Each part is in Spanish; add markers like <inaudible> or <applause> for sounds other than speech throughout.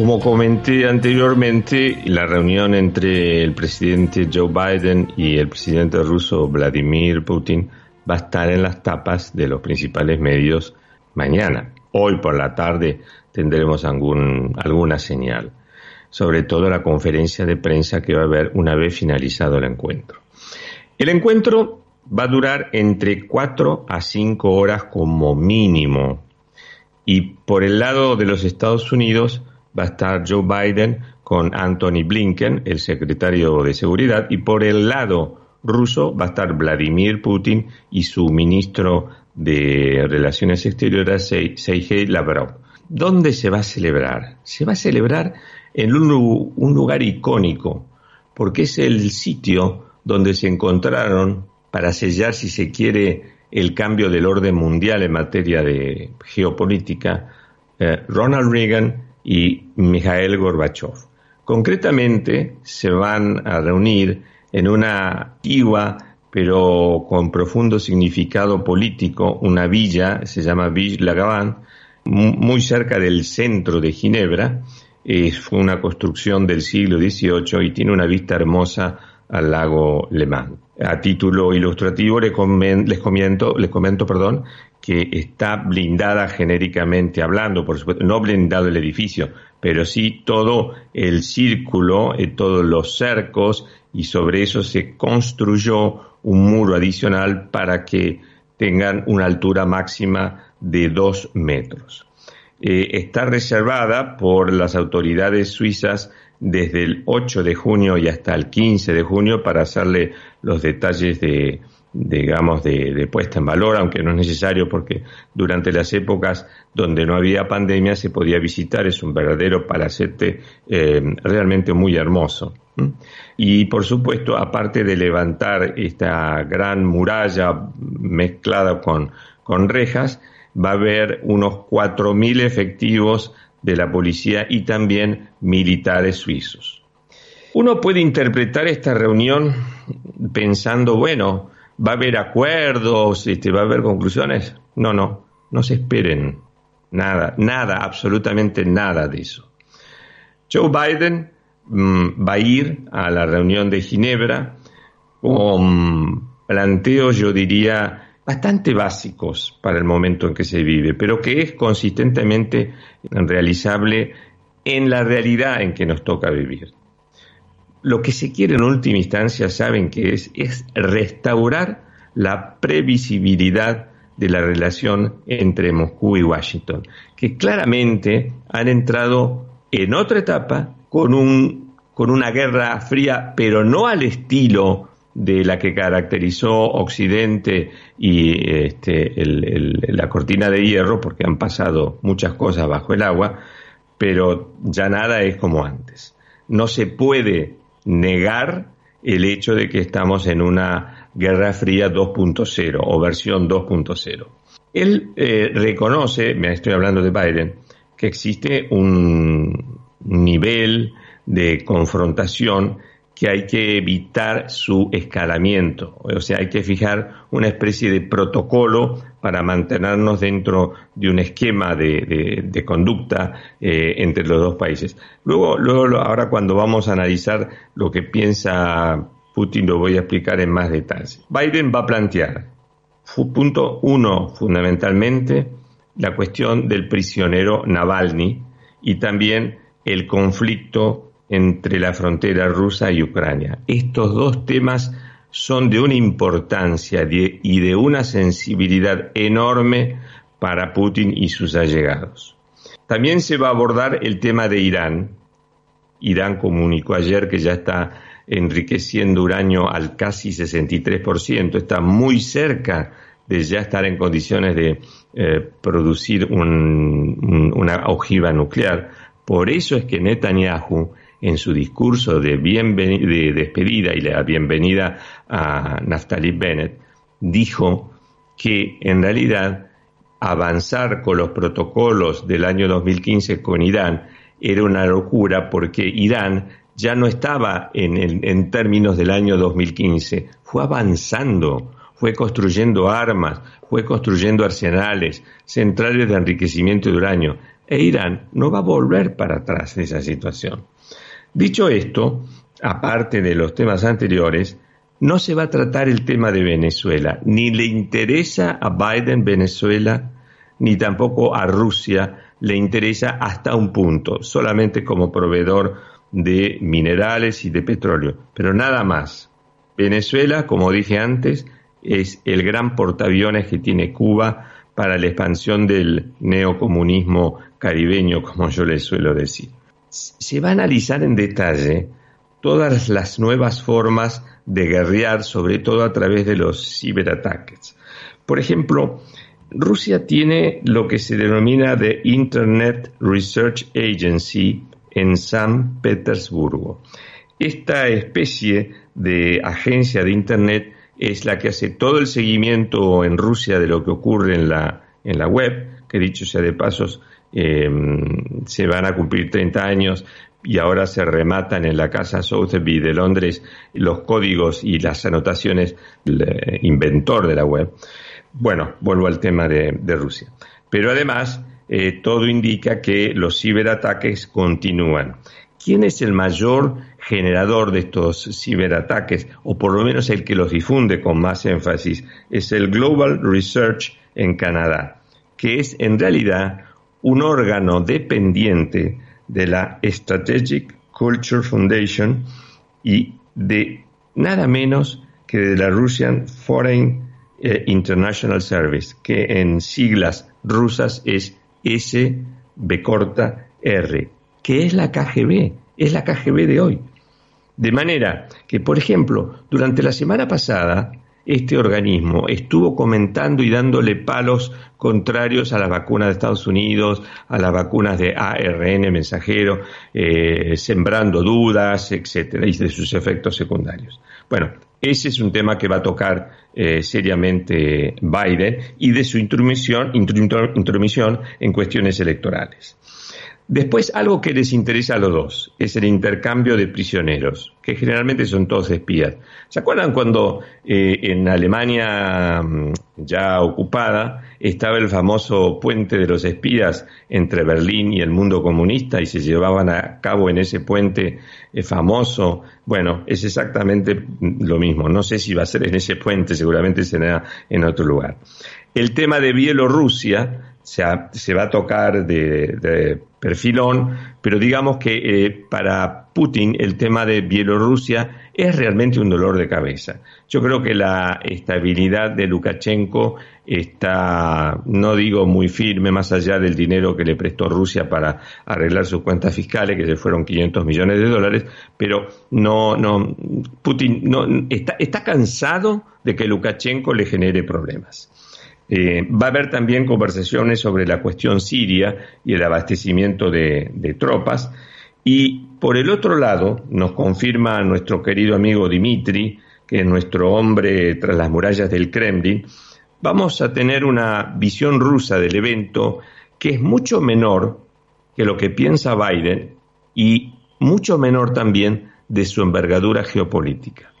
Como comenté anteriormente, la reunión entre el presidente Joe Biden y el presidente ruso Vladimir Putin va a estar en las tapas de los principales medios mañana. Hoy por la tarde tendremos algún, alguna señal, sobre todo la conferencia de prensa que va a haber una vez finalizado el encuentro. El encuentro va a durar entre 4 a 5 horas como mínimo y por el lado de los Estados Unidos va a estar Joe Biden con Anthony Blinken, el secretario de Seguridad, y por el lado ruso va a estar Vladimir Putin y su ministro de Relaciones Exteriores, Sergei Lavrov. ¿Dónde se va a celebrar? Se va a celebrar en un, lugar icónico, porque es el sitio donde se encontraron para sellar, si se quiere, el cambio del orden mundial en materia de geopolítica, eh, Ronald Reagan y Mikhail Gorbachev. Concretamente, se van a reunir en una antigua pero con profundo significado político, una villa, se llama Ville Lagavant, muy cerca del centro de Ginebra. fue una construcción del siglo XVIII y tiene una vista hermosa al lago Le Mans. A título ilustrativo les, comento, les comento perdón, que está blindada genéricamente hablando, por supuesto, no blindado el edificio, pero sí todo el círculo, eh, todos los cercos, y sobre eso se construyó un muro adicional para que tengan una altura máxima de dos metros. Eh, está reservada por las autoridades suizas desde el 8 de junio y hasta el 15 de junio para hacerle los detalles de, digamos, de, puesta en valor, aunque no es necesario porque durante las épocas donde no había pandemia se podía visitar, es un verdadero palacete eh, realmente muy hermoso. Y por supuesto, aparte de levantar esta gran muralla mezclada con, con rejas, va a haber unos 4.000 efectivos de la policía y también militares suizos. Uno puede interpretar esta reunión pensando, bueno, va a haber acuerdos, este, va a haber conclusiones. No, no, no se esperen nada, nada, absolutamente nada de eso. Joe Biden mm, va a ir a la reunión de Ginebra con planteos, yo diría, bastante básicos para el momento en que se vive, pero que es consistentemente realizable en la realidad en que nos toca vivir. Lo que se quiere en última instancia, saben que es, es restaurar la previsibilidad de la relación entre Moscú y Washington, que claramente han entrado en otra etapa con, un, con una guerra fría, pero no al estilo de la que caracterizó Occidente y este, la cortina de hierro, porque han pasado muchas cosas bajo el agua, pero ya nada es como antes. No se puede negar el hecho de que estamos en una Guerra Fría 2.0 o versión 2.0. Él eh, reconoce, me estoy hablando de Biden, que existe un nivel de confrontación que hay que evitar su escalamiento, o sea, hay que fijar una especie de protocolo para mantenernos dentro de un esquema de, conducta eh, entre los dos países. Luego, luego, ahora cuando vamos a analizar lo que piensa Putin, lo voy a explicar en más detalles. Biden va a plantear, punto uno, fundamentalmente, la cuestión del prisionero Navalny y también el conflicto entre la frontera rusa y Ucrania. Estos dos temas son de una importancia y de una sensibilidad enorme para Putin y sus allegados. También se va a abordar el tema de Irán. Irán comunicó ayer que ya está enriqueciendo uranio al casi 63%, está muy cerca de ya estar en condiciones de eh, producir una ojiva nuclear. Por eso es que Netanyahu en su discurso de, de despedida y la bienvenida a Naftali Bennett, dijo que en realidad avanzar con los protocolos del año 2015 con Irán era una locura porque Irán ya no estaba en, términos del año 2015, fue avanzando, fue construyendo armas, fue construyendo arsenales, centrales de enriquecimiento de uranio. e Irán no va a volver para atrás de esa situación. Dicho esto, aparte de los temas anteriores, no se va a tratar el tema de Venezuela, ni le interesa a Biden Venezuela, ni tampoco a Rusia le interesa hasta un punto, solamente como proveedor de minerales y de petróleo, pero nada más. Venezuela, como dije antes, es el gran portaaviones que tiene Cuba para la expansión del neocomunismo caribeño, como yo le suelo decir. Se va a analizar en detalle todas las nuevas formas de guerrear, sobre todo a través de los ciberataques. Por ejemplo, Rusia tiene lo que se denomina The Internet Research Agency en San Petersburgo. Esta especie de agencia de Internet es la que hace todo el seguimiento en Rusia de lo que ocurre en la, en la web, que dicho sea de pasos, em, se van a cumplir 30 años y ahora se rematan en la casa Sotheby de Londres los códigos y las anotaciones del inventor de la web. Bueno, vuelvo al tema de, Rusia. Pero además, eh, todo indica que los ciberataques continúan. ¿Quién es el mayor generador de estos ciberataques, o por lo menos el que los difunde con más énfasis? Es el Global Research en Canadá, que es en realidad un órgano dependiente de la Strategic Culture Foundation y de nada menos que de la Russian Foreign eh, International Service, que en siglas rusas es SB corta R, que es la KGB, es la KGB de hoy. De manera que, por ejemplo, durante la semana pasada, este organismo estuvo comentando y dándole palos contrarios a las vacunas de Estados Unidos, a las vacunas de ARN mensajero, eh, sembrando dudas, etcétera, y de sus efectos secundarios. Bueno, ese es un tema que va a tocar eh, seriamente Biden y de su intromisión, intromisión en cuestiones electorales. Después, algo que les interesa a los dos es el intercambio de prisioneros, que generalmente son todos espías. ¿Se acuerdan cuando eh, en Alemania mm, ya ocupada estaba el famoso puente de los espías entre Berlín y el mundo comunista y se llevaban a cabo en ese puente eh, famoso? Bueno, es exactamente lo mismo. No sé si va a ser en ese puente, seguramente será en otro lugar. El tema de Bielorrusia se, va a tocar de, perfilón, pero digamos que eh, para Putin el tema de Bielorrusia es realmente un dolor de cabeza. Yo creo que la estabilidad de Lukashenko está, no digo muy firme, más allá del dinero que le prestó Rusia para arreglar sus cuentas fiscales, que se fueron 500 millones de dólares, pero no, no, Putin no, está, está cansado de que Lukashenko le genere problemas. Eh, va a haber también conversaciones sobre la cuestión siria y el abastecimiento de, tropas. Y por el otro lado, nos confirma nuestro querido amigo Dimitri, que es nuestro hombre tras las murallas del Kremlin, vamos a tener una visión rusa del evento que es mucho menor que lo que piensa Biden y mucho menor también de su envergadura geopolítica.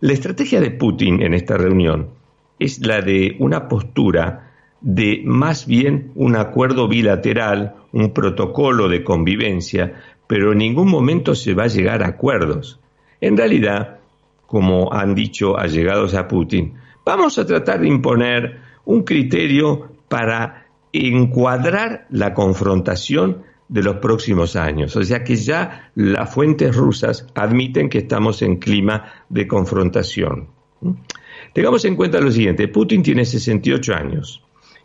La estrategia de Putin en esta reunión es la de una postura de más bien un acuerdo bilateral, un protocolo de convivencia, pero en ningún momento se va a llegar a acuerdos. En realidad, como han dicho allegados a Putin, vamos a tratar de imponer un criterio para encuadrar la confrontación de los próximos años. O sea que ya las fuentes rusas admiten que estamos en clima de confrontación. Tengamos en cuenta lo siguiente, Putin tiene 68 años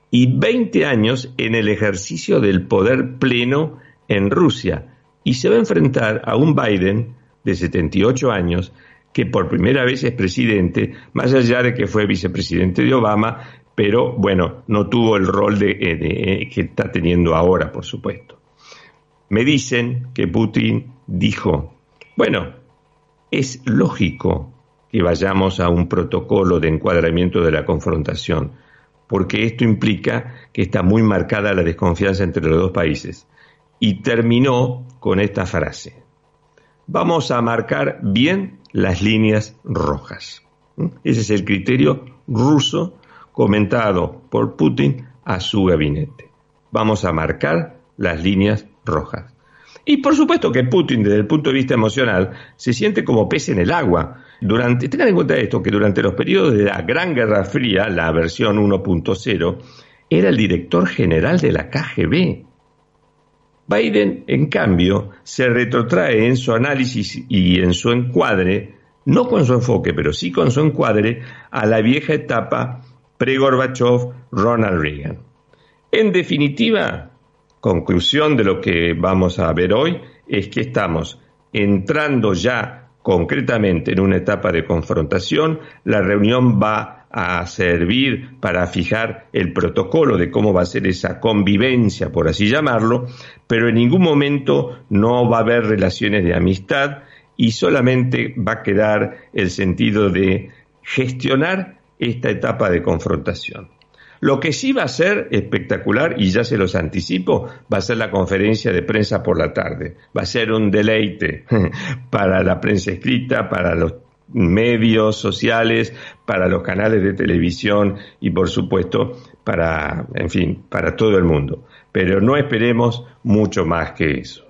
y 20 años en el ejercicio del poder pleno en Rusia y se va a enfrentar a un Biden de 78 años que por primera vez es presidente, más allá de que fue vicepresidente de Obama, pero bueno, no tuvo el rol de, eh, eh, que está teniendo ahora, por supuesto. Me dicen que Putin dijo, bueno, es lógico que vayamos a un protocolo de encuadramiento de la confrontación, porque esto implica que está muy marcada la desconfianza entre los dos países. Y terminó con esta frase. Vamos a marcar bien las líneas rojas. ¿Mm? Ese es el criterio ruso comentado por Putin a su gabinete. Vamos a marcar las líneas rojas. Y por supuesto que Putin, desde el punto de vista emocional, se siente como pez en el agua. Tengan en cuenta esto, que durante los periodos de la Gran Guerra Fría, la versión 1.0, era el director general de la KGB. Biden, en cambio, se retrotrae en su análisis y en su encuadre, no con su enfoque, pero sí con su encuadre, a la vieja etapa pre-Gorbachev-Ronald Reagan. En definitiva, conclusión de lo que vamos a ver hoy es que estamos entrando ya concretamente en una etapa de confrontación. La reunión va a servir para fijar el protocolo de cómo va a ser esa convivencia, por así llamarlo, pero en ningún momento no va a haber relaciones de amistad y solamente va a quedar el sentido de gestionar esta etapa de confrontación. Lo que sí va a ser espectacular, y ya se los anticipo, va a ser la conferencia de prensa por la tarde. Va a ser un deleite <laughs> para la prensa escrita, para los medios sociales, para los canales de televisión y por supuesto para, en fin, para todo el mundo. Pero no esperemos mucho más que eso.